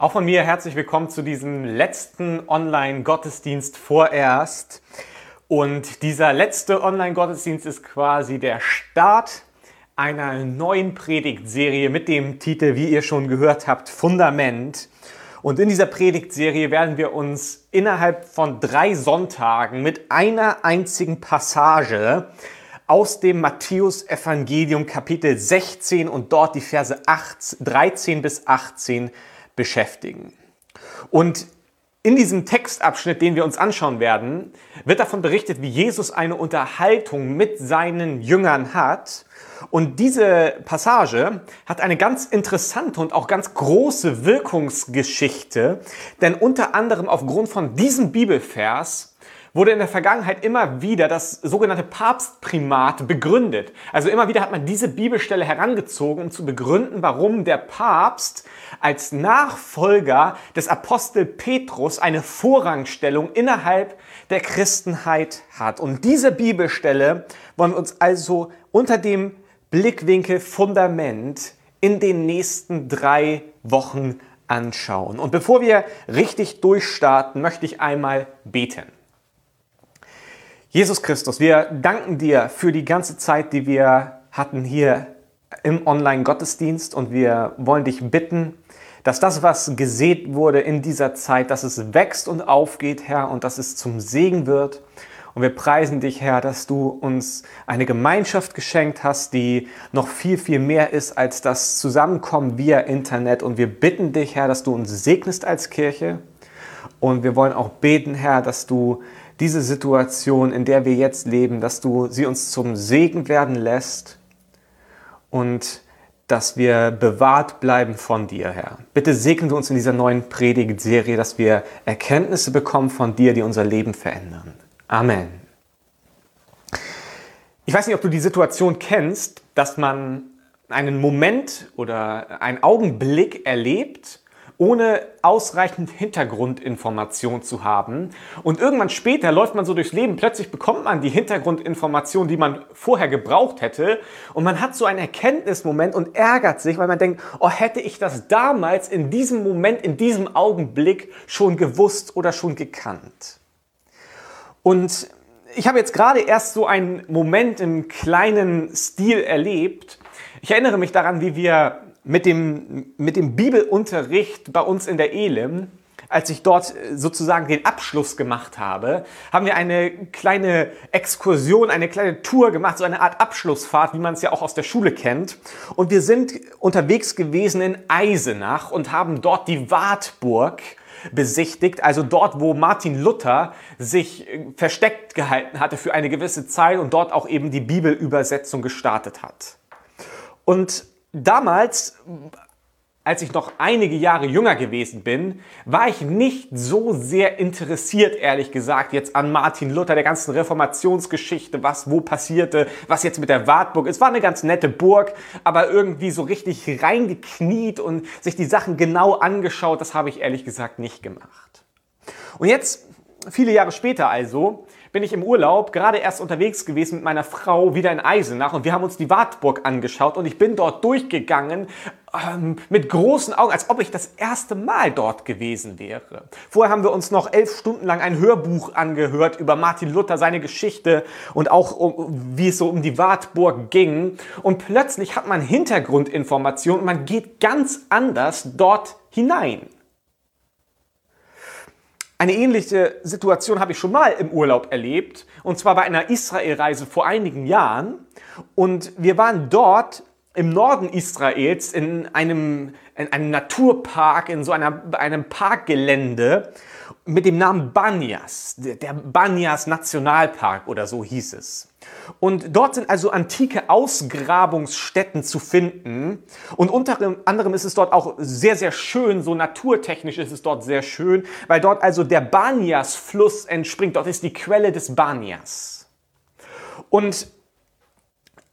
Auch von mir herzlich willkommen zu diesem letzten Online-Gottesdienst vorerst. Und dieser letzte Online-Gottesdienst ist quasi der Start einer neuen Predigtserie mit dem Titel, wie ihr schon gehört habt, Fundament. Und in dieser Predigtserie werden wir uns innerhalb von drei Sonntagen mit einer einzigen Passage aus dem Matthäus-Evangelium Kapitel 16 und dort die Verse 8, 13 bis 18 beschäftigen. Und in diesem Textabschnitt, den wir uns anschauen werden, wird davon berichtet, wie Jesus eine Unterhaltung mit seinen Jüngern hat. Und diese Passage hat eine ganz interessante und auch ganz große Wirkungsgeschichte, denn unter anderem aufgrund von diesem Bibelvers wurde in der Vergangenheit immer wieder das sogenannte Papstprimat begründet. Also immer wieder hat man diese Bibelstelle herangezogen, um zu begründen, warum der Papst als Nachfolger des Apostel Petrus eine Vorrangstellung innerhalb der Christenheit hat. Und diese Bibelstelle wollen wir uns also unter dem Blickwinkel Fundament in den nächsten drei Wochen anschauen. Und bevor wir richtig durchstarten, möchte ich einmal beten. Jesus Christus, wir danken dir für die ganze Zeit, die wir hatten hier im Online-Gottesdienst und wir wollen dich bitten, dass das, was gesät wurde in dieser Zeit, dass es wächst und aufgeht, Herr, und dass es zum Segen wird. Und wir preisen dich, Herr, dass du uns eine Gemeinschaft geschenkt hast, die noch viel, viel mehr ist als das Zusammenkommen via Internet. Und wir bitten dich, Herr, dass du uns segnest als Kirche. Und wir wollen auch beten, Herr, dass du diese Situation, in der wir jetzt leben, dass du sie uns zum Segen werden lässt und dass wir bewahrt bleiben von dir, Herr. Bitte segne du uns in dieser neuen Predigtserie, dass wir Erkenntnisse bekommen von dir, die unser Leben verändern. Amen. Ich weiß nicht, ob du die Situation kennst, dass man einen Moment oder einen Augenblick erlebt, ohne ausreichend Hintergrundinformation zu haben. Und irgendwann später läuft man so durchs Leben, plötzlich bekommt man die Hintergrundinformation, die man vorher gebraucht hätte. Und man hat so einen Erkenntnismoment und ärgert sich, weil man denkt, oh, hätte ich das damals in diesem Moment, in diesem Augenblick schon gewusst oder schon gekannt. Und ich habe jetzt gerade erst so einen Moment im kleinen Stil erlebt. Ich erinnere mich daran, wie wir mit dem, mit dem Bibelunterricht bei uns in der Elim, als ich dort sozusagen den Abschluss gemacht habe, haben wir eine kleine Exkursion, eine kleine Tour gemacht, so eine Art Abschlussfahrt, wie man es ja auch aus der Schule kennt. Und wir sind unterwegs gewesen in Eisenach und haben dort die Wartburg besichtigt, also dort, wo Martin Luther sich versteckt gehalten hatte für eine gewisse Zeit und dort auch eben die Bibelübersetzung gestartet hat. Und damals, als ich noch einige Jahre jünger gewesen bin, war ich nicht so sehr interessiert, ehrlich gesagt, jetzt an Martin Luther, der ganzen Reformationsgeschichte, was wo passierte, was jetzt mit der Wartburg ist. War eine ganz nette Burg, aber irgendwie so richtig reingekniet und sich die Sachen genau angeschaut, das habe ich ehrlich gesagt nicht gemacht. Und jetzt, viele Jahre später also, bin ich im Urlaub gerade erst unterwegs gewesen mit meiner Frau wieder in Eisenach und wir haben uns die Wartburg angeschaut und ich bin dort durchgegangen ähm, mit großen Augen, als ob ich das erste Mal dort gewesen wäre. Vorher haben wir uns noch elf Stunden lang ein Hörbuch angehört über Martin Luther, seine Geschichte und auch um, wie es so um die Wartburg ging. Und plötzlich hat man Hintergrundinformationen und man geht ganz anders dort hinein. Eine ähnliche Situation habe ich schon mal im Urlaub erlebt, und zwar bei einer Israelreise vor einigen Jahren. Und wir waren dort im Norden Israels in einem, in einem Naturpark, in so einer, einem Parkgelände mit dem Namen Banyas, der Banyas Nationalpark oder so hieß es. Und dort sind also antike Ausgrabungsstätten zu finden. Und unter anderem ist es dort auch sehr, sehr schön, so naturtechnisch ist es dort sehr schön, weil dort also der Banyas-Fluss entspringt. Dort ist die Quelle des Banyas. Und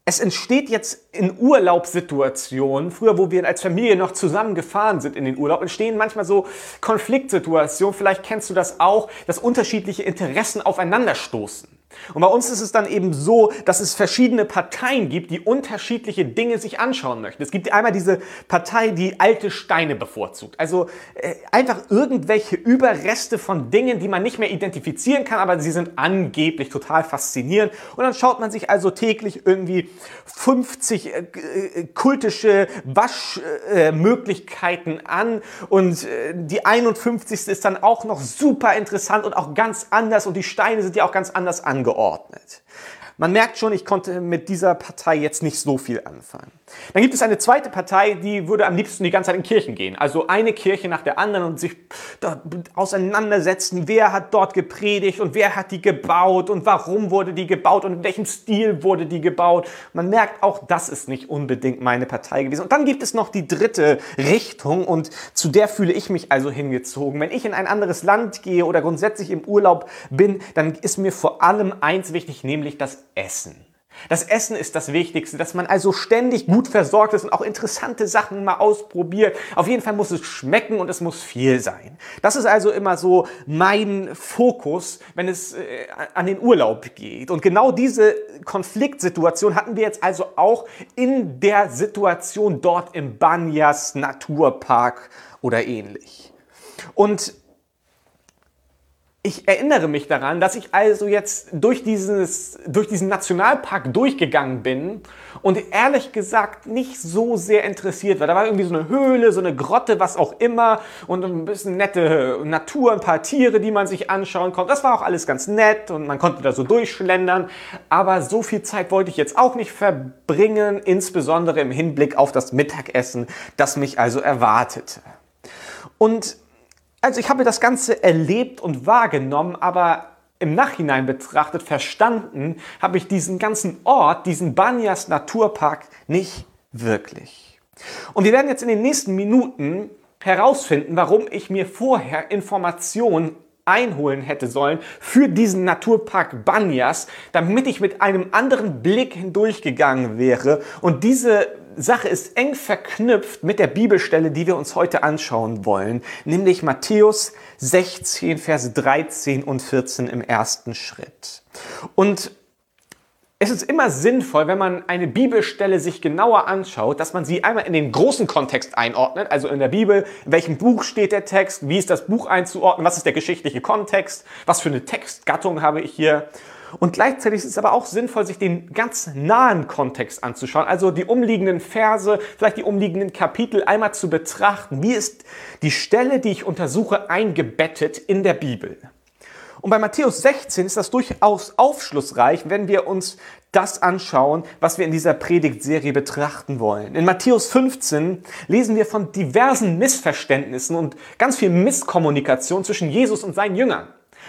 es entsteht jetzt in Urlaubssituationen, früher, wo wir als Familie noch zusammen gefahren sind in den Urlaub, entstehen manchmal so Konfliktsituationen, vielleicht kennst du das auch, dass unterschiedliche Interessen aufeinanderstoßen. Und bei uns ist es dann eben so, dass es verschiedene Parteien gibt, die unterschiedliche Dinge sich anschauen möchten. Es gibt einmal diese Partei, die alte Steine bevorzugt. Also äh, einfach irgendwelche Überreste von Dingen, die man nicht mehr identifizieren kann, aber sie sind angeblich total faszinierend. Und dann schaut man sich also täglich irgendwie 50 äh, äh, kultische Waschmöglichkeiten äh, an und äh, die 51. ist dann auch noch super interessant und auch ganz anders und die Steine sind ja auch ganz anders angeordnet. Man merkt schon, ich konnte mit dieser Partei jetzt nicht so viel anfangen. Dann gibt es eine zweite Partei, die würde am liebsten die ganze Zeit in Kirchen gehen. Also eine Kirche nach der anderen und sich auseinandersetzen, wer hat dort gepredigt und wer hat die gebaut und warum wurde die gebaut und in welchem Stil wurde die gebaut. Man merkt auch, das ist nicht unbedingt meine Partei gewesen. Und dann gibt es noch die dritte Richtung und zu der fühle ich mich also hingezogen. Wenn ich in ein anderes Land gehe oder grundsätzlich im Urlaub bin, dann ist mir vor allem eins wichtig, nämlich das Essen. Das Essen ist das Wichtigste, dass man also ständig gut versorgt ist und auch interessante Sachen mal ausprobiert. Auf jeden Fall muss es schmecken und es muss viel sein. Das ist also immer so mein Fokus, wenn es äh, an den Urlaub geht. Und genau diese Konfliktsituation hatten wir jetzt also auch in der Situation dort im Banyas Naturpark oder ähnlich. Und ich erinnere mich daran, dass ich also jetzt durch, dieses, durch diesen Nationalpark durchgegangen bin und ehrlich gesagt nicht so sehr interessiert war. Da war irgendwie so eine Höhle, so eine Grotte, was auch immer und ein bisschen nette Natur, ein paar Tiere, die man sich anschauen konnte. Das war auch alles ganz nett und man konnte da so durchschlendern. Aber so viel Zeit wollte ich jetzt auch nicht verbringen, insbesondere im Hinblick auf das Mittagessen, das mich also erwartete. Und also ich habe das Ganze erlebt und wahrgenommen, aber im Nachhinein betrachtet, verstanden, habe ich diesen ganzen Ort, diesen Banyas Naturpark nicht wirklich. Und wir werden jetzt in den nächsten Minuten herausfinden, warum ich mir vorher Informationen einholen hätte sollen für diesen Naturpark Banyas, damit ich mit einem anderen Blick hindurchgegangen wäre und diese Sache ist eng verknüpft mit der Bibelstelle, die wir uns heute anschauen wollen, nämlich Matthäus 16, Verse 13 und 14 im ersten Schritt. Und es ist immer sinnvoll, wenn man eine Bibelstelle sich genauer anschaut, dass man sie einmal in den großen Kontext einordnet, also in der Bibel, in welchem Buch steht der Text, wie ist das Buch einzuordnen, was ist der geschichtliche Kontext, was für eine Textgattung habe ich hier und gleichzeitig ist es aber auch sinnvoll, sich den ganz nahen Kontext anzuschauen, also die umliegenden Verse, vielleicht die umliegenden Kapitel einmal zu betrachten. Wie ist die Stelle, die ich untersuche, eingebettet in der Bibel? Und bei Matthäus 16 ist das durchaus aufschlussreich, wenn wir uns das anschauen, was wir in dieser Predigtserie betrachten wollen. In Matthäus 15 lesen wir von diversen Missverständnissen und ganz viel Misskommunikation zwischen Jesus und seinen Jüngern.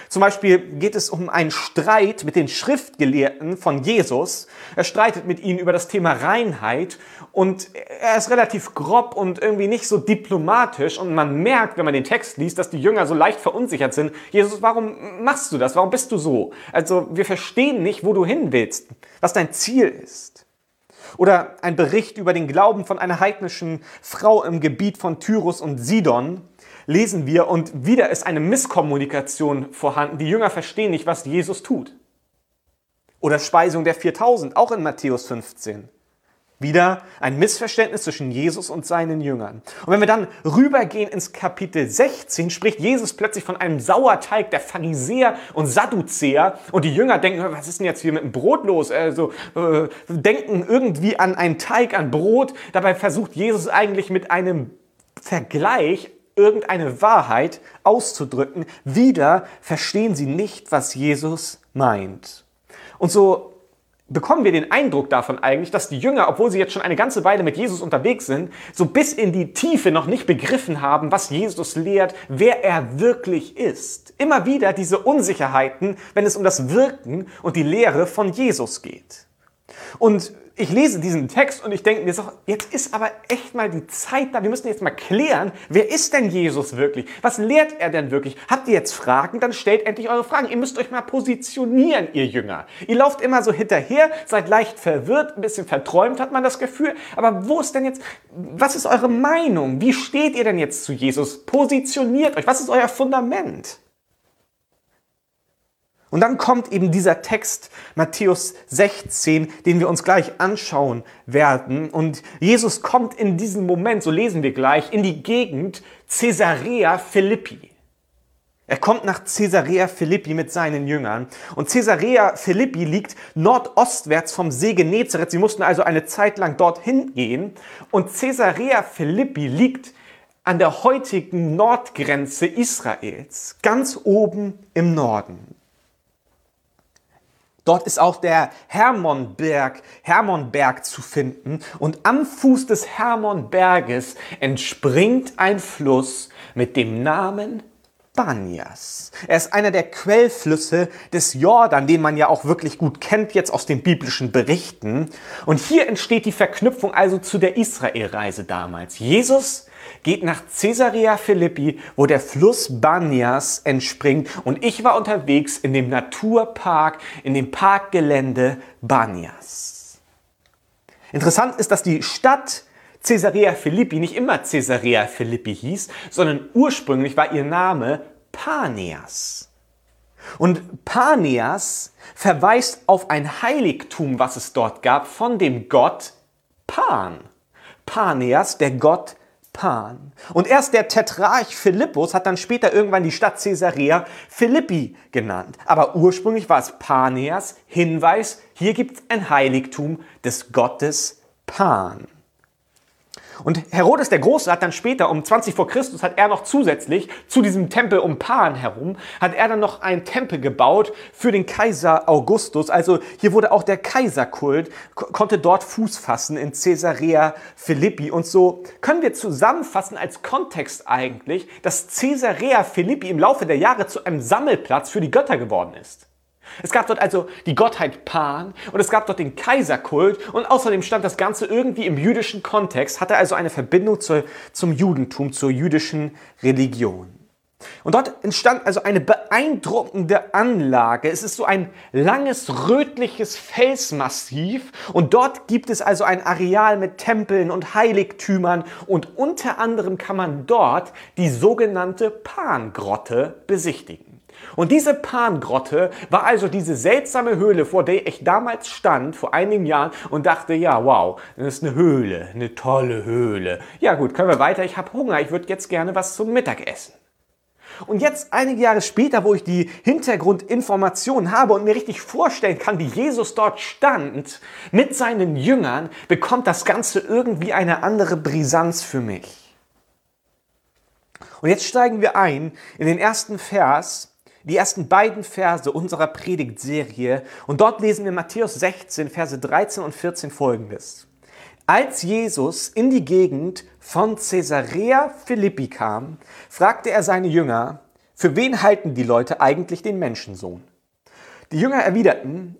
Zum Beispiel geht es um einen Streit mit den Schriftgelehrten von Jesus. Er streitet mit ihnen über das Thema Reinheit und er ist relativ grob und irgendwie nicht so diplomatisch und man merkt, wenn man den Text liest, dass die Jünger so leicht verunsichert sind. Jesus, warum machst du das? Warum bist du so? Also wir verstehen nicht, wo du hin willst, was dein Ziel ist. Oder ein Bericht über den Glauben von einer heidnischen Frau im Gebiet von Tyrus und Sidon lesen wir und wieder ist eine Misskommunikation vorhanden. Die Jünger verstehen nicht, was Jesus tut. Oder Speisung der 4000, auch in Matthäus 15. Wieder ein Missverständnis zwischen Jesus und seinen Jüngern. Und wenn wir dann rübergehen ins Kapitel 16, spricht Jesus plötzlich von einem Sauerteig der Pharisäer und Sadduzäer. Und die Jünger denken, was ist denn jetzt hier mit dem Brot los? Also äh, denken irgendwie an einen Teig, an Brot. Dabei versucht Jesus eigentlich mit einem Vergleich irgendeine Wahrheit auszudrücken, wieder verstehen sie nicht, was Jesus meint. Und so bekommen wir den Eindruck davon eigentlich, dass die Jünger, obwohl sie jetzt schon eine ganze Weile mit Jesus unterwegs sind, so bis in die Tiefe noch nicht begriffen haben, was Jesus lehrt, wer er wirklich ist. Immer wieder diese Unsicherheiten, wenn es um das Wirken und die Lehre von Jesus geht. Und ich lese diesen Text und ich denke mir so, jetzt ist aber echt mal die Zeit da. Wir müssen jetzt mal klären, wer ist denn Jesus wirklich? Was lehrt er denn wirklich? Habt ihr jetzt Fragen? Dann stellt endlich eure Fragen. Ihr müsst euch mal positionieren, ihr Jünger. Ihr lauft immer so hinterher, seid leicht verwirrt, ein bisschen verträumt hat man das Gefühl. Aber wo ist denn jetzt, was ist eure Meinung? Wie steht ihr denn jetzt zu Jesus? Positioniert euch. Was ist euer Fundament? Und dann kommt eben dieser Text Matthäus 16, den wir uns gleich anschauen werden. Und Jesus kommt in diesem Moment, so lesen wir gleich, in die Gegend Caesarea Philippi. Er kommt nach Caesarea Philippi mit seinen Jüngern. Und Caesarea Philippi liegt nordostwärts vom See Genezareth. Sie mussten also eine Zeit lang dorthin gehen. Und Caesarea Philippi liegt an der heutigen Nordgrenze Israels, ganz oben im Norden. Dort ist auch der Hermonberg, Hermonberg zu finden. Und am Fuß des Hermonberges entspringt ein Fluss mit dem Namen Banias. Er ist einer der Quellflüsse des Jordan, den man ja auch wirklich gut kennt jetzt aus den biblischen Berichten. Und hier entsteht die Verknüpfung also zu der Israelreise damals. Jesus geht nach Caesarea Philippi, wo der Fluss Banias entspringt. Und ich war unterwegs in dem Naturpark, in dem Parkgelände Banias. Interessant ist, dass die Stadt Caesarea Philippi nicht immer Caesarea Philippi hieß, sondern ursprünglich war ihr Name Paneas. Und Paneas verweist auf ein Heiligtum, was es dort gab, von dem Gott Pan. Paneas, der Gott Pan. Und erst der Tetrarch Philippus hat dann später irgendwann die Stadt Caesarea Philippi genannt. Aber ursprünglich war es Paneas, Hinweis, hier gibt es ein Heiligtum des Gottes Pan. Und Herodes der Große hat dann später, um 20 vor Christus, hat er noch zusätzlich zu diesem Tempel um Pan herum, hat er dann noch einen Tempel gebaut für den Kaiser Augustus. Also hier wurde auch der Kaiserkult, konnte dort Fuß fassen in Caesarea Philippi. Und so können wir zusammenfassen als Kontext eigentlich, dass Caesarea Philippi im Laufe der Jahre zu einem Sammelplatz für die Götter geworden ist. Es gab dort also die Gottheit Pan und es gab dort den Kaiserkult und außerdem stand das Ganze irgendwie im jüdischen Kontext, hatte also eine Verbindung zur, zum Judentum, zur jüdischen Religion. Und dort entstand also eine beeindruckende Anlage. Es ist so ein langes rötliches Felsmassiv und dort gibt es also ein Areal mit Tempeln und Heiligtümern und unter anderem kann man dort die sogenannte Pangrotte besichtigen. Und diese Pangrotte war also diese seltsame Höhle, vor der ich damals stand, vor einigen Jahren, und dachte, ja, wow, das ist eine Höhle, eine tolle Höhle. Ja gut, können wir weiter, ich habe Hunger, ich würde jetzt gerne was zum Mittag essen. Und jetzt einige Jahre später, wo ich die Hintergrundinformationen habe und mir richtig vorstellen kann, wie Jesus dort stand mit seinen Jüngern, bekommt das Ganze irgendwie eine andere Brisanz für mich. Und jetzt steigen wir ein in den ersten Vers die ersten beiden Verse unserer Predigtserie und dort lesen wir Matthäus 16, Verse 13 und 14 folgendes. Als Jesus in die Gegend von Caesarea Philippi kam, fragte er seine Jünger, für wen halten die Leute eigentlich den Menschensohn? Die Jünger erwiderten,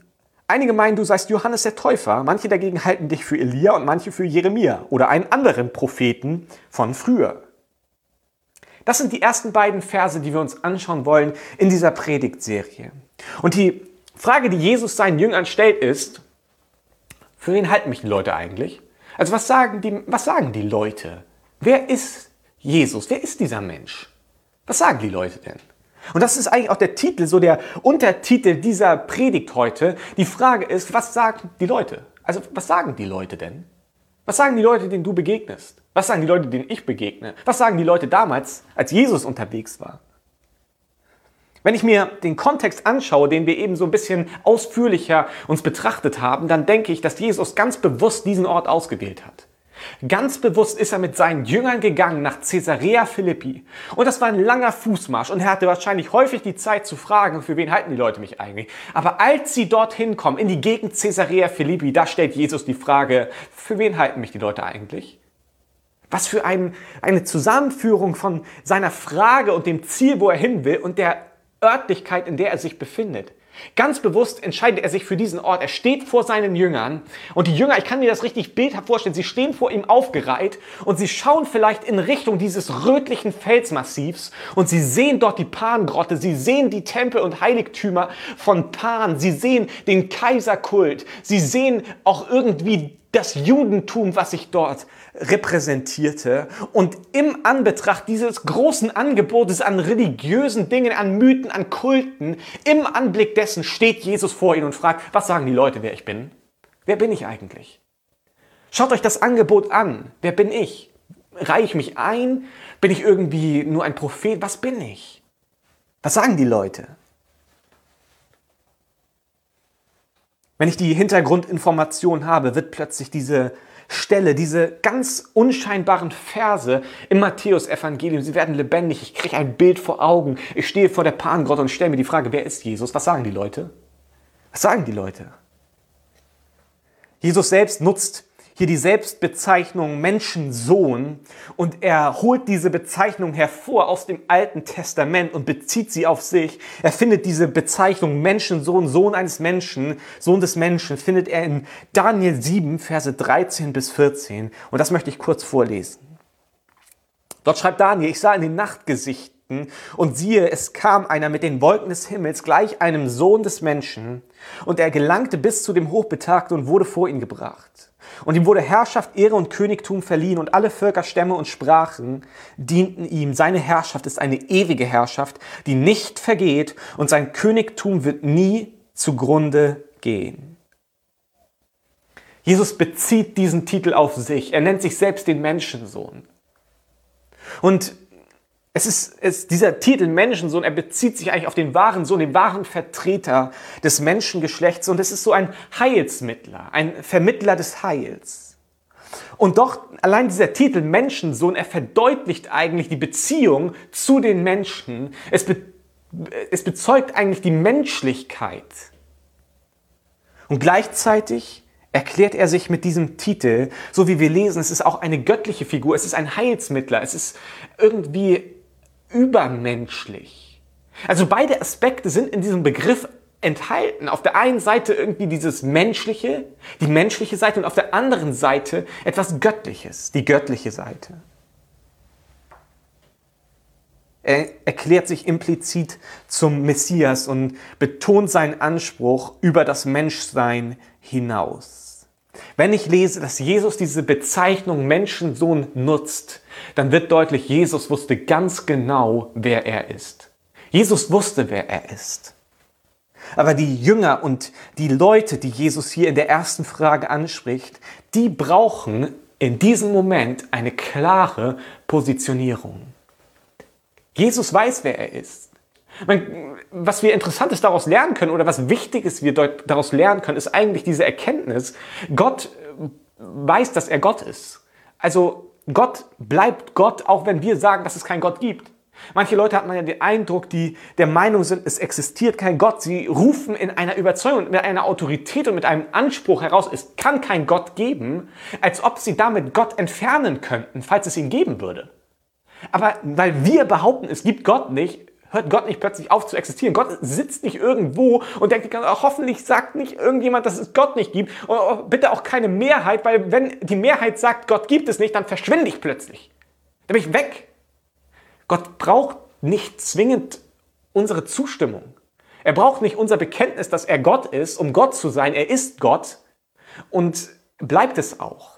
einige meinen, du seist Johannes der Täufer, manche dagegen halten dich für Elia und manche für Jeremia oder einen anderen Propheten von früher. Das sind die ersten beiden Verse, die wir uns anschauen wollen in dieser Predigtserie. Und die Frage, die Jesus seinen Jüngern stellt, ist, für wen halten mich die Leute eigentlich? Also was sagen die, was sagen die Leute? Wer ist Jesus? Wer ist dieser Mensch? Was sagen die Leute denn? Und das ist eigentlich auch der Titel, so der Untertitel dieser Predigt heute. Die Frage ist, was sagen die Leute? Also was sagen die Leute denn? Was sagen die Leute, denen du begegnest? Was sagen die Leute, denen ich begegne? Was sagen die Leute damals, als Jesus unterwegs war? Wenn ich mir den Kontext anschaue, den wir eben so ein bisschen ausführlicher uns betrachtet haben, dann denke ich, dass Jesus ganz bewusst diesen Ort ausgewählt hat. Ganz bewusst ist er mit seinen Jüngern gegangen nach Caesarea Philippi. Und das war ein langer Fußmarsch und er hatte wahrscheinlich häufig die Zeit zu fragen, für wen halten die Leute mich eigentlich. Aber als sie dorthin kommen, in die Gegend Caesarea Philippi, da stellt Jesus die Frage, für wen halten mich die Leute eigentlich? Was für ein, eine Zusammenführung von seiner Frage und dem Ziel, wo er hin will und der Örtlichkeit, in der er sich befindet. Ganz bewusst entscheidet er sich für diesen Ort. Er steht vor seinen Jüngern und die Jünger, ich kann mir das richtig bildhaft vorstellen, sie stehen vor ihm aufgereiht und sie schauen vielleicht in Richtung dieses rötlichen Felsmassivs und sie sehen dort die Pangrotte, sie sehen die Tempel und Heiligtümer von Pan, sie sehen den Kaiserkult, sie sehen auch irgendwie das Judentum, was sich dort repräsentierte. Und im Anbetracht dieses großen Angebotes an religiösen Dingen, an Mythen, an Kulten, im Anblick dessen steht Jesus vor ihnen und fragt, was sagen die Leute, wer ich bin? Wer bin ich eigentlich? Schaut euch das Angebot an. Wer bin ich? Reihe ich mich ein? Bin ich irgendwie nur ein Prophet? Was bin ich? Was sagen die Leute? Wenn ich die Hintergrundinformation habe, wird plötzlich diese Stelle, diese ganz unscheinbaren Verse im Matthäus-Evangelium, sie werden lebendig. Ich kriege ein Bild vor Augen. Ich stehe vor der Pangrotte und stelle mir die Frage, wer ist Jesus? Was sagen die Leute? Was sagen die Leute? Jesus selbst nutzt hier die Selbstbezeichnung Menschensohn und er holt diese Bezeichnung hervor aus dem Alten Testament und bezieht sie auf sich. Er findet diese Bezeichnung Menschensohn, Sohn eines Menschen, Sohn des Menschen, findet er in Daniel 7, Verse 13 bis 14. Und das möchte ich kurz vorlesen. Dort schreibt Daniel, ich sah in den Nachtgesichten und siehe, es kam einer mit den Wolken des Himmels, gleich einem Sohn des Menschen, und er gelangte bis zu dem Hochbetagten und wurde vor ihn gebracht. Und ihm wurde Herrschaft, Ehre und Königtum verliehen und alle Völker, Stämme und Sprachen dienten ihm. Seine Herrschaft ist eine ewige Herrschaft, die nicht vergeht und sein Königtum wird nie zugrunde gehen. Jesus bezieht diesen Titel auf sich. Er nennt sich selbst den Menschensohn. Und es ist, es, dieser Titel Menschensohn, er bezieht sich eigentlich auf den wahren Sohn, den wahren Vertreter des Menschengeschlechts und es ist so ein Heilsmittler, ein Vermittler des Heils. Und doch allein dieser Titel Menschensohn, er verdeutlicht eigentlich die Beziehung zu den Menschen. Es, be, es bezeugt eigentlich die Menschlichkeit. Und gleichzeitig erklärt er sich mit diesem Titel, so wie wir lesen, es ist auch eine göttliche Figur, es ist ein Heilsmittler, es ist irgendwie übermenschlich. Also beide Aspekte sind in diesem Begriff enthalten. Auf der einen Seite irgendwie dieses Menschliche, die menschliche Seite und auf der anderen Seite etwas Göttliches, die göttliche Seite. Er erklärt sich implizit zum Messias und betont seinen Anspruch über das Menschsein hinaus. Wenn ich lese, dass Jesus diese Bezeichnung Menschensohn nutzt, dann wird deutlich, Jesus wusste ganz genau, wer er ist. Jesus wusste, wer er ist. Aber die Jünger und die Leute, die Jesus hier in der ersten Frage anspricht, die brauchen in diesem Moment eine klare Positionierung. Jesus weiß, wer er ist. Was wir Interessantes daraus lernen können oder was Wichtiges wir daraus lernen können, ist eigentlich diese Erkenntnis, Gott äh, weiß, dass er Gott ist. Also Gott bleibt Gott, auch wenn wir sagen, dass es keinen Gott gibt. Manche Leute hat man ja den Eindruck, die der Meinung sind, es existiert kein Gott. Sie rufen in einer Überzeugung, mit einer Autorität und mit einem Anspruch heraus, es kann kein Gott geben, als ob sie damit Gott entfernen könnten, falls es ihn geben würde. Aber weil wir behaupten, es gibt Gott nicht, hört Gott nicht plötzlich auf zu existieren. Gott sitzt nicht irgendwo und denkt, hoffentlich sagt nicht irgendjemand, dass es Gott nicht gibt. Und bitte auch keine Mehrheit, weil wenn die Mehrheit sagt, Gott gibt es nicht, dann verschwinde ich plötzlich. Dann bin ich weg. Gott braucht nicht zwingend unsere Zustimmung. Er braucht nicht unser Bekenntnis, dass er Gott ist, um Gott zu sein. Er ist Gott und bleibt es auch.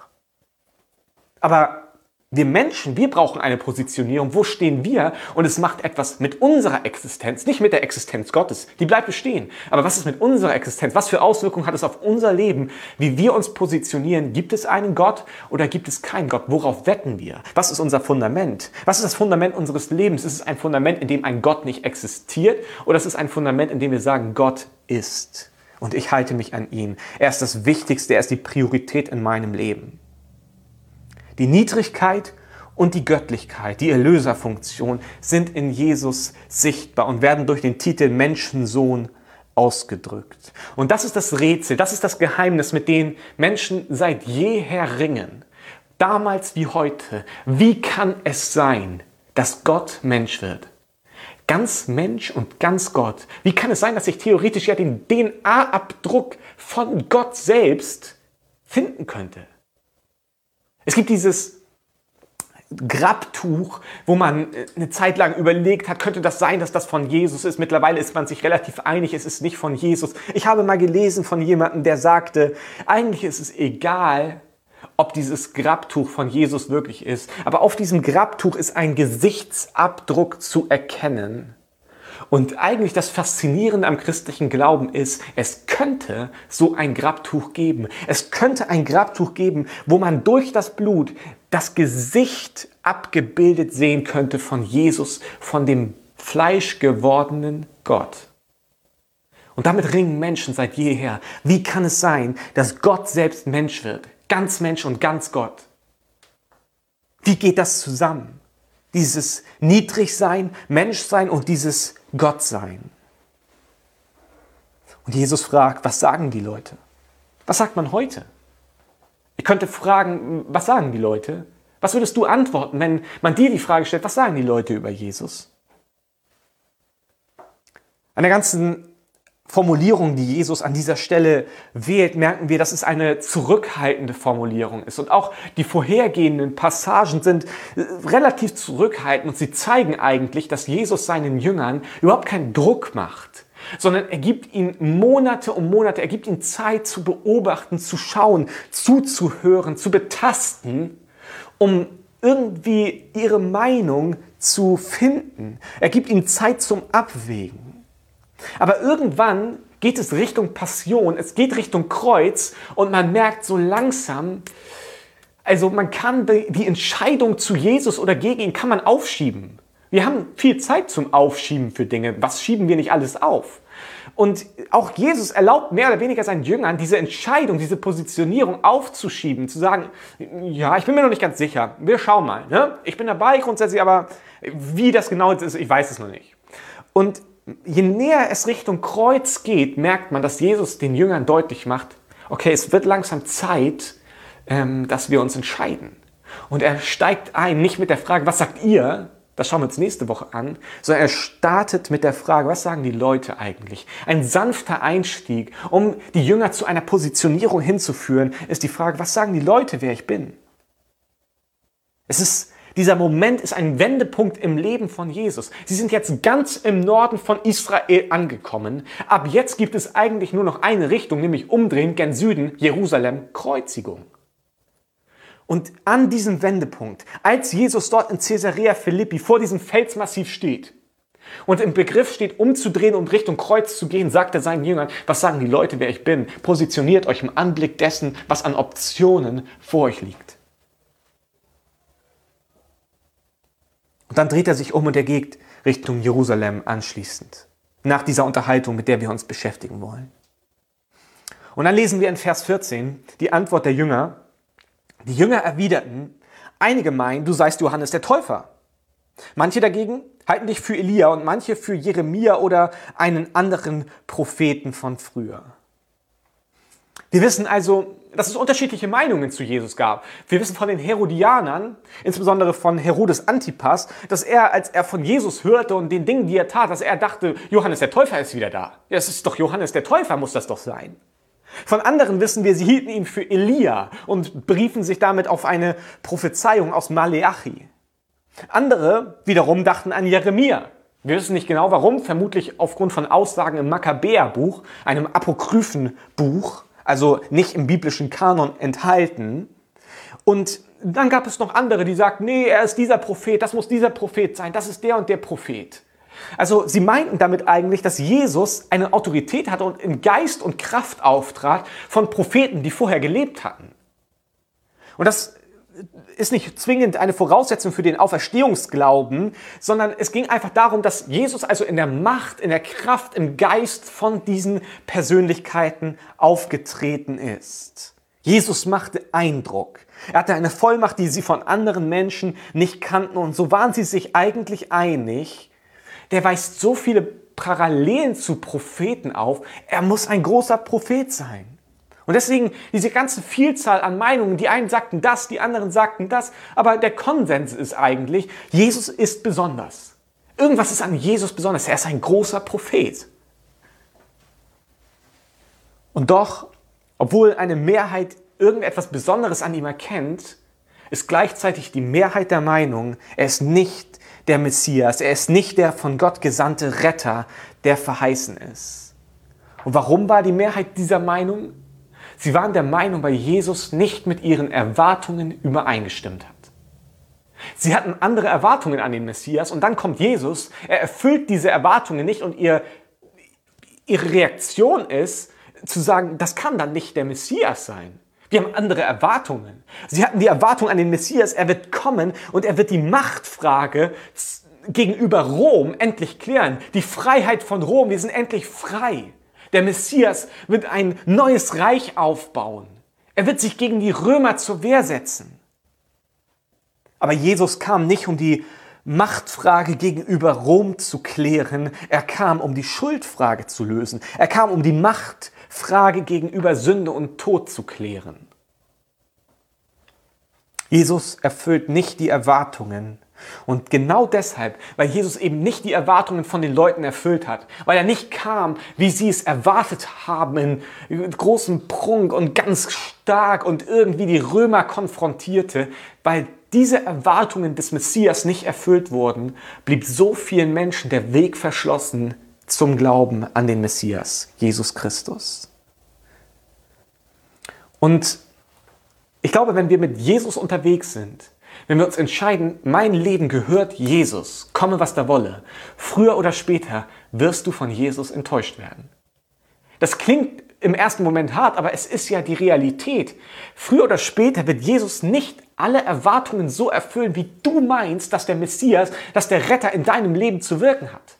Aber wir Menschen, wir brauchen eine Positionierung. Wo stehen wir? Und es macht etwas mit unserer Existenz, nicht mit der Existenz Gottes. Die bleibt bestehen. Aber was ist mit unserer Existenz? Was für Auswirkungen hat es auf unser Leben? Wie wir uns positionieren? Gibt es einen Gott oder gibt es keinen Gott? Worauf wetten wir? Was ist unser Fundament? Was ist das Fundament unseres Lebens? Ist es ein Fundament, in dem ein Gott nicht existiert? Oder ist es ein Fundament, in dem wir sagen, Gott ist? Und ich halte mich an ihn. Er ist das Wichtigste, er ist die Priorität in meinem Leben. Die Niedrigkeit und die Göttlichkeit, die Erlöserfunktion sind in Jesus sichtbar und werden durch den Titel Menschensohn ausgedrückt. Und das ist das Rätsel, das ist das Geheimnis, mit dem Menschen seit jeher ringen. Damals wie heute. Wie kann es sein, dass Gott Mensch wird? Ganz Mensch und ganz Gott. Wie kann es sein, dass ich theoretisch ja den DNA-Abdruck von Gott selbst finden könnte? Es gibt dieses Grabtuch, wo man äh, eine Zeit lang überlegt hat, könnte das sein, dass das von Jesus ist. Mittlerweile ist man sich relativ einig, es ist nicht von Jesus. Ich habe mal gelesen von jemandem, der sagte, eigentlich ist es egal, ob dieses Grabtuch von Jesus wirklich ist. Aber auf diesem Grabtuch ist ein Gesichtsabdruck zu erkennen. Und eigentlich das Faszinierende am christlichen Glauben ist, es könnte so ein Grabtuch geben. Es könnte ein Grabtuch geben, wo man durch das Blut das Gesicht abgebildet sehen könnte von Jesus, von dem fleischgewordenen Gott. Und damit ringen Menschen seit jeher. Wie kann es sein, dass Gott selbst Mensch wird? Ganz Mensch und ganz Gott. Wie geht das zusammen? Dieses Niedrigsein, Menschsein und dieses Gottsein. Und Jesus fragt, was sagen die Leute? Was sagt man heute? Ich könnte fragen, was sagen die Leute? Was würdest du antworten, wenn man dir die Frage stellt, was sagen die Leute über Jesus? An der ganzen Formulierung, die Jesus an dieser Stelle wählt, merken wir, dass es eine zurückhaltende Formulierung ist. Und auch die vorhergehenden Passagen sind äh, relativ zurückhaltend und sie zeigen eigentlich, dass Jesus seinen Jüngern überhaupt keinen Druck macht, sondern er gibt ihnen Monate um Monate, er gibt ihnen Zeit zu beobachten, zu schauen, zuzuhören, zu betasten, um irgendwie ihre Meinung zu finden. Er gibt ihnen Zeit zum Abwägen. Aber irgendwann geht es Richtung Passion, es geht Richtung Kreuz und man merkt so langsam, also man kann die Entscheidung zu Jesus oder gegen ihn kann man aufschieben. Wir haben viel Zeit zum Aufschieben für Dinge. Was schieben wir nicht alles auf? Und auch Jesus erlaubt mehr oder weniger seinen Jüngern, diese Entscheidung, diese Positionierung aufzuschieben, zu sagen, ja, ich bin mir noch nicht ganz sicher, wir schauen mal. Ne? Ich bin dabei grundsätzlich, aber wie das genau ist, ich weiß es noch nicht. Und je näher es Richtung Kreuz geht, merkt man, dass Jesus den Jüngern deutlich macht, okay, es wird langsam Zeit, ähm, dass wir uns entscheiden. Und er steigt ein, nicht mit der Frage, was sagt ihr? Das schauen wir uns nächste Woche an, sondern er startet mit der Frage, was sagen die Leute eigentlich? Ein sanfter Einstieg, um die Jünger zu einer Positionierung hinzuführen, ist die Frage, was sagen die Leute, wer ich bin? Es ist dieser Moment ist ein Wendepunkt im Leben von Jesus. Sie sind jetzt ganz im Norden von Israel angekommen. Ab jetzt gibt es eigentlich nur noch eine Richtung, nämlich umdrehen gen Süden, Jerusalem, Kreuzigung. Und an diesem Wendepunkt, als Jesus dort in Caesarea Philippi vor diesem Felsmassiv steht und im Begriff steht, umzudrehen und Richtung Kreuz zu gehen, sagt er seinen Jüngern, was sagen die Leute, wer ich bin? Positioniert euch im Anblick dessen, was an Optionen vor euch liegt. Dann dreht er sich um und er geht Richtung Jerusalem anschließend. Nach dieser Unterhaltung, mit der wir uns beschäftigen wollen. Und dann lesen wir in Vers 14 die Antwort der Jünger. Die Jünger erwiderten, einige meinen, du seist Johannes der Täufer. Manche dagegen halten dich für Elia und manche für Jeremia oder einen anderen Propheten von früher. Wir wissen also, dass es unterschiedliche Meinungen zu Jesus gab. Wir wissen von den Herodianern, insbesondere von Herodes Antipas, dass er, als er von Jesus hörte und den Dingen, die er tat, dass er dachte, Johannes der Täufer ist wieder da. Ja, es ist doch Johannes der Täufer, muss das doch sein. Von anderen wissen wir, sie hielten ihn für Elia und briefen sich damit auf eine Prophezeiung aus Maleachi. Andere wiederum dachten an Jeremia. Wir wissen nicht genau warum, vermutlich aufgrund von Aussagen im Makkabäerbuch, einem apokryphen Buch also nicht im biblischen Kanon enthalten. Und dann gab es noch andere, die sagten, nee, er ist dieser Prophet, das muss dieser Prophet sein, das ist der und der Prophet. Also sie meinten damit eigentlich, dass Jesus eine Autorität hatte und in Geist und Kraft auftrat von Propheten, die vorher gelebt hatten. Und das ist nicht zwingend eine Voraussetzung für den Auferstehungsglauben, sondern es ging einfach darum, dass Jesus also in der Macht, in der Kraft, im Geist von diesen Persönlichkeiten aufgetreten ist. Jesus machte Eindruck. Er hatte eine Vollmacht, die sie von anderen Menschen nicht kannten und so waren sie sich eigentlich einig. Der weist so viele Parallelen zu Propheten auf. Er muss ein großer Prophet sein. Und deswegen diese ganze Vielzahl an Meinungen, die einen sagten das, die anderen sagten das, aber der Konsens ist eigentlich, Jesus ist besonders. Irgendwas ist an Jesus besonders. Er ist ein großer Prophet. Und doch, obwohl eine Mehrheit irgendetwas Besonderes an ihm erkennt, ist gleichzeitig die Mehrheit der Meinung, er ist nicht der Messias, er ist nicht der von Gott gesandte Retter, der verheißen ist. Und warum war die Mehrheit dieser Meinung? Sie waren der Meinung, weil Jesus nicht mit ihren Erwartungen übereingestimmt hat. Sie hatten andere Erwartungen an den Messias und dann kommt Jesus, er erfüllt diese Erwartungen nicht und ihr, ihre Reaktion ist zu sagen, das kann dann nicht der Messias sein. Wir haben andere Erwartungen. Sie hatten die Erwartung an den Messias, er wird kommen und er wird die Machtfrage gegenüber Rom endlich klären. Die Freiheit von Rom, wir sind endlich frei. Der Messias wird ein neues Reich aufbauen. Er wird sich gegen die Römer zur Wehr setzen. Aber Jesus kam nicht, um die Machtfrage gegenüber Rom zu klären. Er kam, um die Schuldfrage zu lösen. Er kam, um die Machtfrage gegenüber Sünde und Tod zu klären. Jesus erfüllt nicht die Erwartungen und genau deshalb, weil Jesus eben nicht die Erwartungen von den Leuten erfüllt hat, weil er nicht kam, wie sie es erwartet haben, in großem Prunk und ganz stark und irgendwie die Römer konfrontierte, weil diese Erwartungen des Messias nicht erfüllt wurden, blieb so vielen Menschen der Weg verschlossen zum Glauben an den Messias, Jesus Christus. Und ich glaube, wenn wir mit Jesus unterwegs sind, wenn wir uns entscheiden, mein Leben gehört Jesus, komme was da wolle, früher oder später wirst du von Jesus enttäuscht werden. Das klingt im ersten Moment hart, aber es ist ja die Realität. Früher oder später wird Jesus nicht alle Erwartungen so erfüllen, wie du meinst, dass der Messias, dass der Retter in deinem Leben zu wirken hat.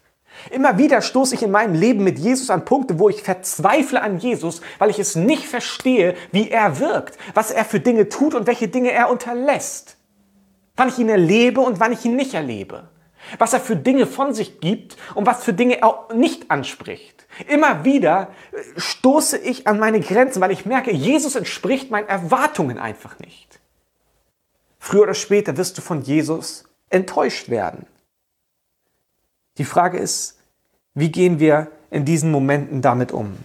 Immer wieder stoße ich in meinem Leben mit Jesus an Punkte, wo ich verzweifle an Jesus, weil ich es nicht verstehe, wie er wirkt, was er für Dinge tut und welche Dinge er unterlässt. Wann ich ihn erlebe und wann ich ihn nicht erlebe. Was er für Dinge von sich gibt und was für Dinge er nicht anspricht. Immer wieder äh, stoße ich an meine Grenzen, weil ich merke, Jesus entspricht meinen Erwartungen einfach nicht. Früher oder später wirst du von Jesus enttäuscht werden. Die Frage ist, wie gehen wir in diesen Momenten damit um?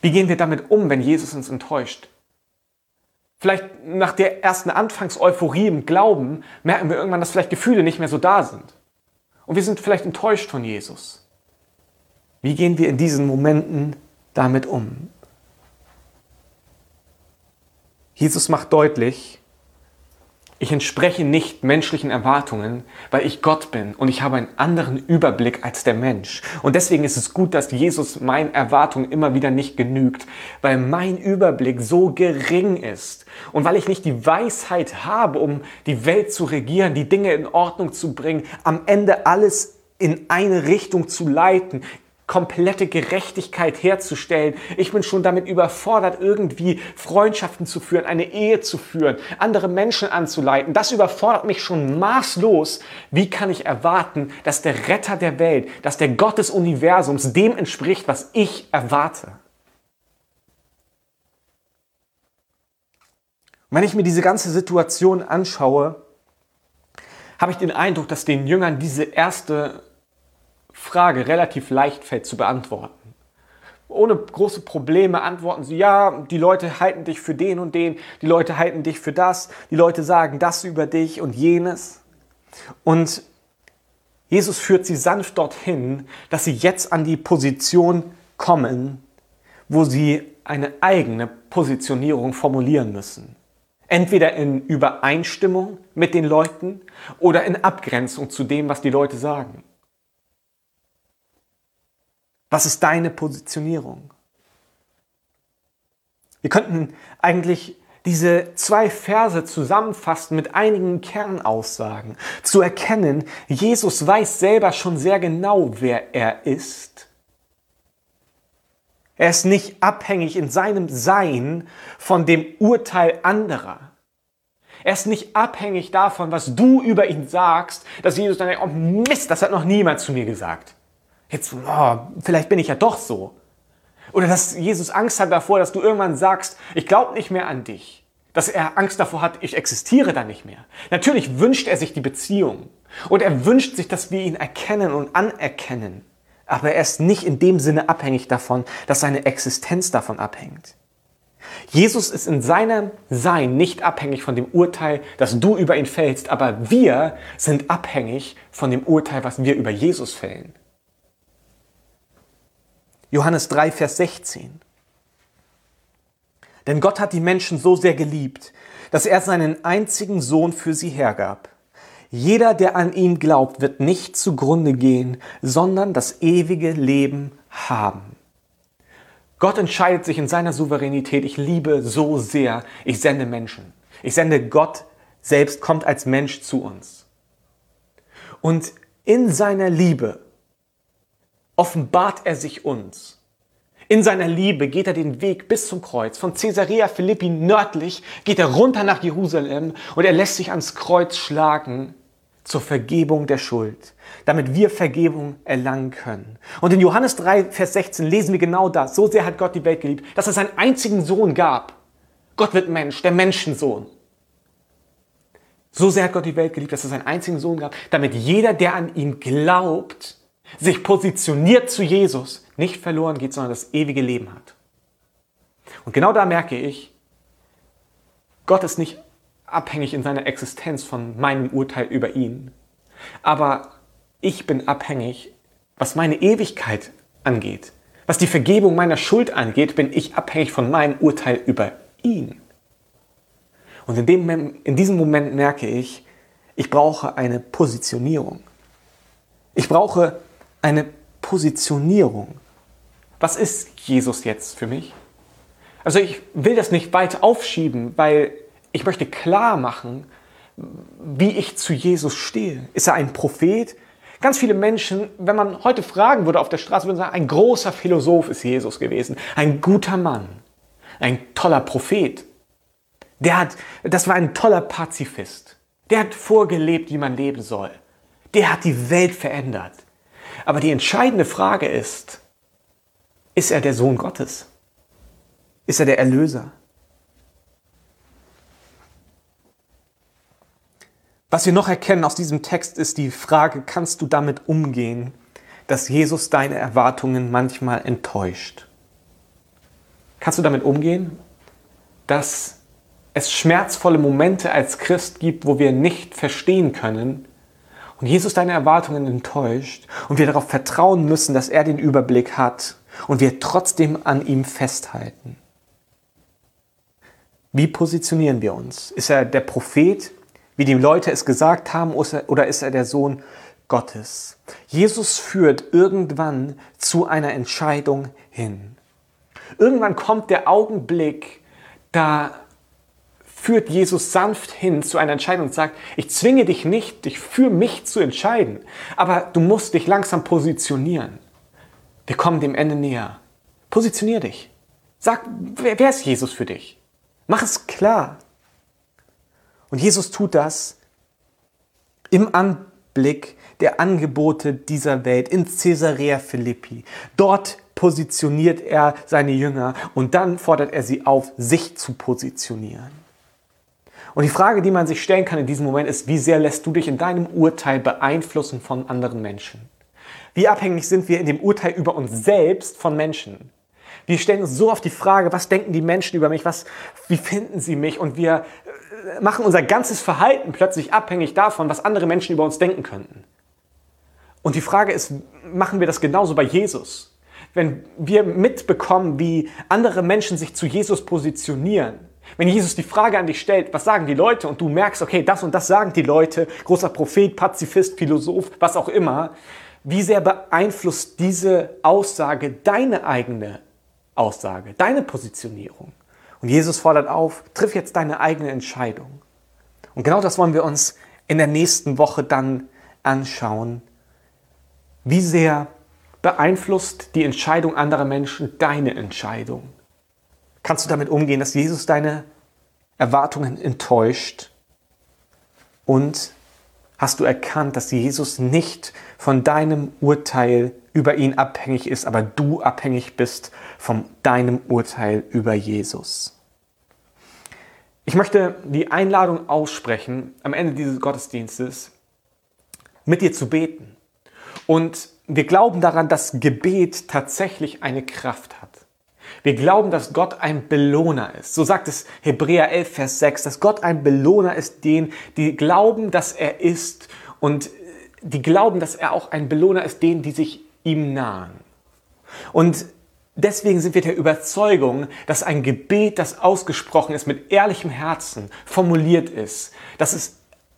Wie gehen wir damit um, wenn Jesus uns enttäuscht? Vielleicht nach der ersten Anfangseuphorie im Glauben merken wir irgendwann, dass vielleicht Gefühle nicht mehr so da sind. Und wir sind vielleicht enttäuscht von Jesus. Wie gehen wir in diesen Momenten damit um? Jesus macht deutlich, ich entspreche nicht menschlichen Erwartungen, weil ich Gott bin und ich habe einen anderen Überblick als der Mensch. Und deswegen ist es gut, dass Jesus meinen Erwartungen immer wieder nicht genügt, weil mein Überblick so gering ist und weil ich nicht die Weisheit habe, um die Welt zu regieren, die Dinge in Ordnung zu bringen, am Ende alles in eine Richtung zu leiten, komplette Gerechtigkeit herzustellen. Ich bin schon damit überfordert, irgendwie Freundschaften zu führen, eine Ehe zu führen, andere Menschen anzuleiten. Das überfordert mich schon maßlos. Wie kann ich erwarten, dass der Retter der Welt, dass der Gott des Universums dem entspricht, was ich erwarte? wenn ich mir diese ganze Situation anschaue, habe ich den Eindruck, dass den Jüngern diese erste Frage relativ leicht fällt zu beantworten. Ohne große Probleme antworten sie, ja, die Leute halten dich für den und den, die Leute halten dich für das, die Leute sagen das über dich und jenes. Und Jesus führt sie sanft dorthin, dass sie jetzt an die Position kommen, wo sie eine eigene Positionierung formulieren müssen. Entweder in Übereinstimmung mit den Leuten oder in Abgrenzung zu dem, was die Leute sagen. Was ist deine Positionierung? Wir könnten eigentlich diese zwei Verse zusammenfassen mit einigen Kernaussagen. Zu erkennen, Jesus weiß selber schon sehr genau, wer er ist. Er ist nicht abhängig in seinem Sein von dem Urteil anderer. Er ist nicht abhängig davon, was du über ihn sagst, dass Jesus dann denkt, oh Mist, das hat noch niemand zu mir gesagt jetzt, oh, vielleicht bin ich ja doch so. Oder dass Jesus Angst hat davor, dass du irgendwann sagst, ich glaube nicht mehr an dich. Dass er Angst davor hat, ich existiere da nicht mehr. Natürlich wünscht er sich die Beziehung. Und er wünscht sich, dass wir ihn erkennen und anerkennen. Aber er ist nicht in dem Sinne abhängig davon, dass seine Existenz davon abhängt. Jesus ist in seinem Sein nicht abhängig von dem Urteil, das du über ihn fällst, aber wir sind abhängig von dem Urteil, was wir über Jesus fällen. Johannes 3, Vers 16. Denn Gott hat die Menschen so sehr geliebt, dass er seinen einzigen Sohn für sie hergab. Jeder, der an ihn glaubt, wird nicht zugrunde gehen, sondern das ewige Leben haben. Gott entscheidet sich in seiner Souveränität, ich liebe so sehr, ich sende Menschen. Ich sende Gott selbst, kommt als Mensch zu uns. Und in seiner Liebe offenbart er sich uns. In seiner Liebe geht er den Weg bis zum Kreuz. Von Caesarea Philippi nördlich geht er runter nach Jerusalem und er lässt sich ans Kreuz schlagen zur Vergebung der Schuld, damit wir Vergebung erlangen können. Und in Johannes 3, Vers 16 lesen wir genau das. So sehr hat Gott die Welt geliebt, dass es seinen einzigen Sohn gab. Gott wird Mensch, der Menschensohn. So sehr hat Gott die Welt geliebt, dass es einen einzigen Sohn gab, damit jeder, der an ihn glaubt, sich positioniert zu Jesus, nicht verloren geht, sondern das ewige Leben hat. Und genau da merke ich, Gott ist nicht abhängig in seiner Existenz von meinem Urteil über ihn, aber ich bin abhängig, was meine Ewigkeit angeht. Was die Vergebung meiner Schuld angeht, bin ich abhängig von meinem Urteil über ihn. Und in, dem, in diesem Moment merke ich, ich brauche eine Positionierung. Ich brauche eine Positionierung. Was ist Jesus jetzt für mich? Also ich will das nicht weit aufschieben, weil ich möchte klar machen, wie ich zu Jesus stehe. Ist er ein Prophet? Ganz viele Menschen, wenn man heute fragen würde auf der Straße, würden sagen, ein großer Philosoph ist Jesus gewesen, ein guter Mann, ein toller Prophet. Der hat, das war ein toller Pazifist. Der hat vorgelebt, wie man leben soll. Der hat die Welt verändert. Aber die entscheidende Frage ist, ist er der Sohn Gottes? Ist er der Erlöser? Was wir noch erkennen aus diesem Text ist die Frage, kannst du damit umgehen, dass Jesus deine Erwartungen manchmal enttäuscht? Kannst du damit umgehen, dass es schmerzvolle Momente als Christ gibt, wo wir nicht verstehen können und Jesus deine Erwartungen enttäuscht und wir darauf vertrauen müssen, dass er den Überblick hat und wir trotzdem an ihm festhalten. Wie positionieren wir uns? Ist er der Prophet, wie die Leute es gesagt haben, oder ist er der Sohn Gottes? Jesus führt irgendwann zu einer Entscheidung hin. Irgendwann kommt der Augenblick, da führt Jesus sanft hin zu einer Entscheidung und sagt, ich zwinge dich nicht, dich für mich zu entscheiden, aber du musst dich langsam positionieren. Wir kommen dem Ende näher. Positionier dich. Sag, wer, wer ist Jesus für dich? Mach es klar. Und Jesus tut das im Anblick der Angebote dieser Welt in Caesarea Philippi. Dort positioniert er seine Jünger und dann fordert er sie auf, sich zu positionieren. Und die Frage, die man sich stellen kann in diesem Moment ist, wie sehr lässt du dich in deinem Urteil beeinflussen von anderen Menschen? Wie abhängig sind wir in dem Urteil über uns selbst von Menschen? Wir stellen uns so oft die Frage, was denken die Menschen über mich, was, wie finden sie mich? Und wir äh, machen unser ganzes Verhalten plötzlich abhängig davon, was andere Menschen über uns denken könnten. Und die Frage ist, machen wir das genauso bei Jesus? Wenn wir mitbekommen, wie andere Menschen sich zu Jesus positionieren, wenn Jesus die Frage an dich stellt, was sagen die Leute und du merkst, okay, das und das sagen die Leute, großer Prophet, Pazifist, Philosoph, was auch immer, wie sehr beeinflusst diese Aussage deine eigene Aussage, deine Positionierung? Und Jesus fordert auf, triff jetzt deine eigene Entscheidung. Und genau das wollen wir uns in der nächsten Woche dann anschauen. Wie sehr beeinflusst die Entscheidung anderer Menschen deine Entscheidung? Kannst du damit umgehen, dass Jesus deine Erwartungen enttäuscht? Und hast du erkannt, dass Jesus nicht von deinem Urteil über ihn abhängig ist, aber du abhängig bist von deinem Urteil über Jesus? Ich möchte die Einladung aussprechen, am Ende dieses Gottesdienstes mit dir zu beten. Und wir glauben daran, dass Gebet tatsächlich eine Kraft hat. Wir glauben, dass Gott ein Belohner ist. So sagt es Hebräer 11, Vers 6, dass Gott ein Belohner ist, den, die glauben, dass er ist und die glauben, dass er auch ein Belohner ist, denen, die sich ihm nahen. Und deswegen sind wir der Überzeugung, dass ein Gebet, das ausgesprochen ist, mit ehrlichem Herzen formuliert ist, dass es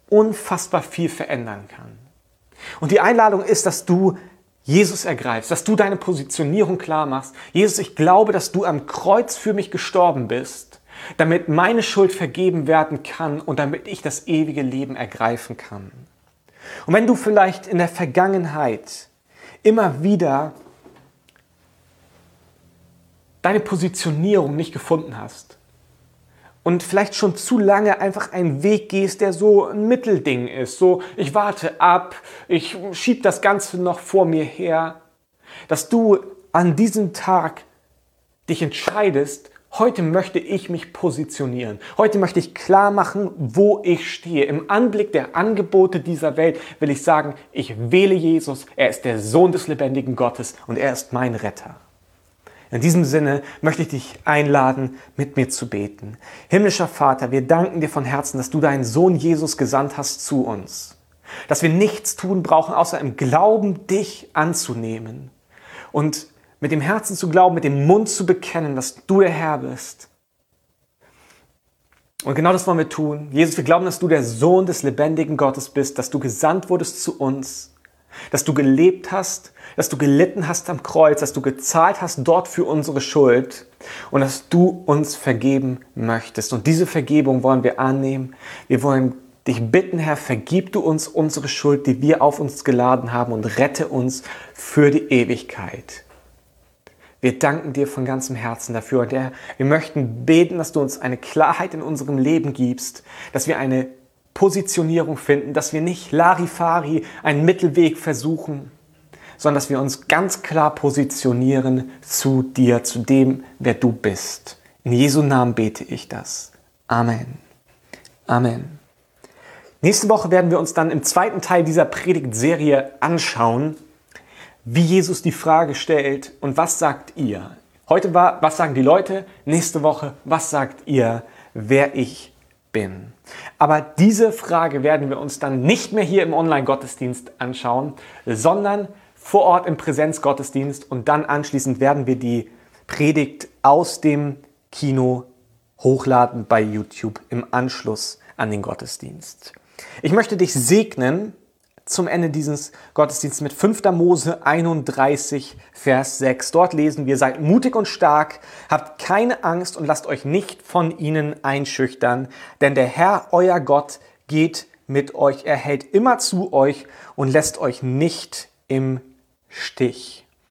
unfassbar viel verändern kann. Und die Einladung ist, dass du Jesus ergreifst, dass du deine Positionierung klar machst. Jesus, ich glaube, dass du am Kreuz für mich gestorben bist, damit meine Schuld vergeben werden kann und damit ich das ewige Leben ergreifen kann. Und wenn du vielleicht in der Vergangenheit immer wieder deine Positionierung nicht gefunden hast und vielleicht schon zu lange einfach einen Weg gehst, der so ein Mittelding ist, so ich warte ab, ich schieb das Ganze noch vor mir her, dass du an diesem Tag dich entscheidest, heute möchte ich mich positionieren. Heute möchte ich klar machen, wo ich stehe. Im Anblick der Angebote dieser Welt will ich sagen, ich wähle Jesus, er ist der Sohn des lebendigen Gottes und er ist mein Retter. In diesem Sinne möchte ich dich einladen, mit mir zu beten. Himmlischer Vater, wir danken dir von Herzen, dass du deinen Sohn Jesus gesandt hast zu uns. Dass wir nichts tun brauchen, außer im Glauben dich anzunehmen. Und mit dem Herzen zu glauben, mit dem Mund zu bekennen, dass du der Herr bist. Und genau das wollen wir tun. Jesus, wir glauben, dass du der Sohn des lebendigen Gottes bist, dass du gesandt wurdest zu uns dass du gelebt hast, dass du gelitten hast am Kreuz, dass du gezahlt hast dort für unsere Schuld und dass du uns vergeben möchtest. Und diese Vergebung wollen wir annehmen. Wir wollen dich bitten, Herr, vergib du uns unsere Schuld, die wir auf uns geladen haben und rette uns für die Ewigkeit. Wir danken dir von ganzem Herzen dafür und Herr, wir möchten beten, dass du uns eine Klarheit in unserem Leben gibst, dass wir eine Positionierung finden, dass wir nicht Larifari einen Mittelweg versuchen, sondern dass wir uns ganz klar positionieren zu dir, zu dem, wer du bist. In Jesu Namen bete ich das. Amen. Amen. Nächste Woche werden wir uns dann im zweiten Teil dieser Predigtserie anschauen, wie Jesus die Frage stellt und was sagt ihr? Heute war, was sagen die Leute? Nächste Woche, was sagt ihr, wer ich bin. Aber diese Frage werden wir uns dann nicht mehr hier im Online-Gottesdienst anschauen, sondern vor Ort im Präsenzgottesdienst und dann anschließend werden wir die Predigt aus dem Kino hochladen bei YouTube im Anschluss an den Gottesdienst. Ich möchte dich segnen zum Ende dieses Gottesdienstes mit 5. Mose 31, Vers 6. Dort lesen wir, seid mutig und stark, habt keine Angst und lasst euch nicht von ihnen einschüchtern, denn der Herr, euer Gott, geht mit euch, er hält immer zu euch und lässt euch nicht im Stich.